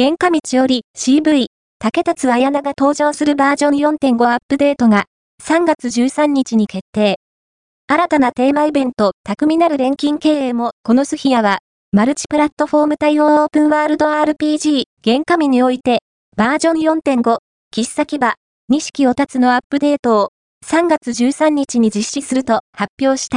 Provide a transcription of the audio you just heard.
原価道より CV、竹達彩菜が登場するバージョン4.5アップデートが3月13日に決定。新たなテーマイベント、匠なる錬金経営も、このスヒアは、マルチプラットフォーム対応オープンワールド RPG、原価味において、バージョン4.5、喫茶牙、錦をたつのアップデートを、3月13日に実施すると発表した。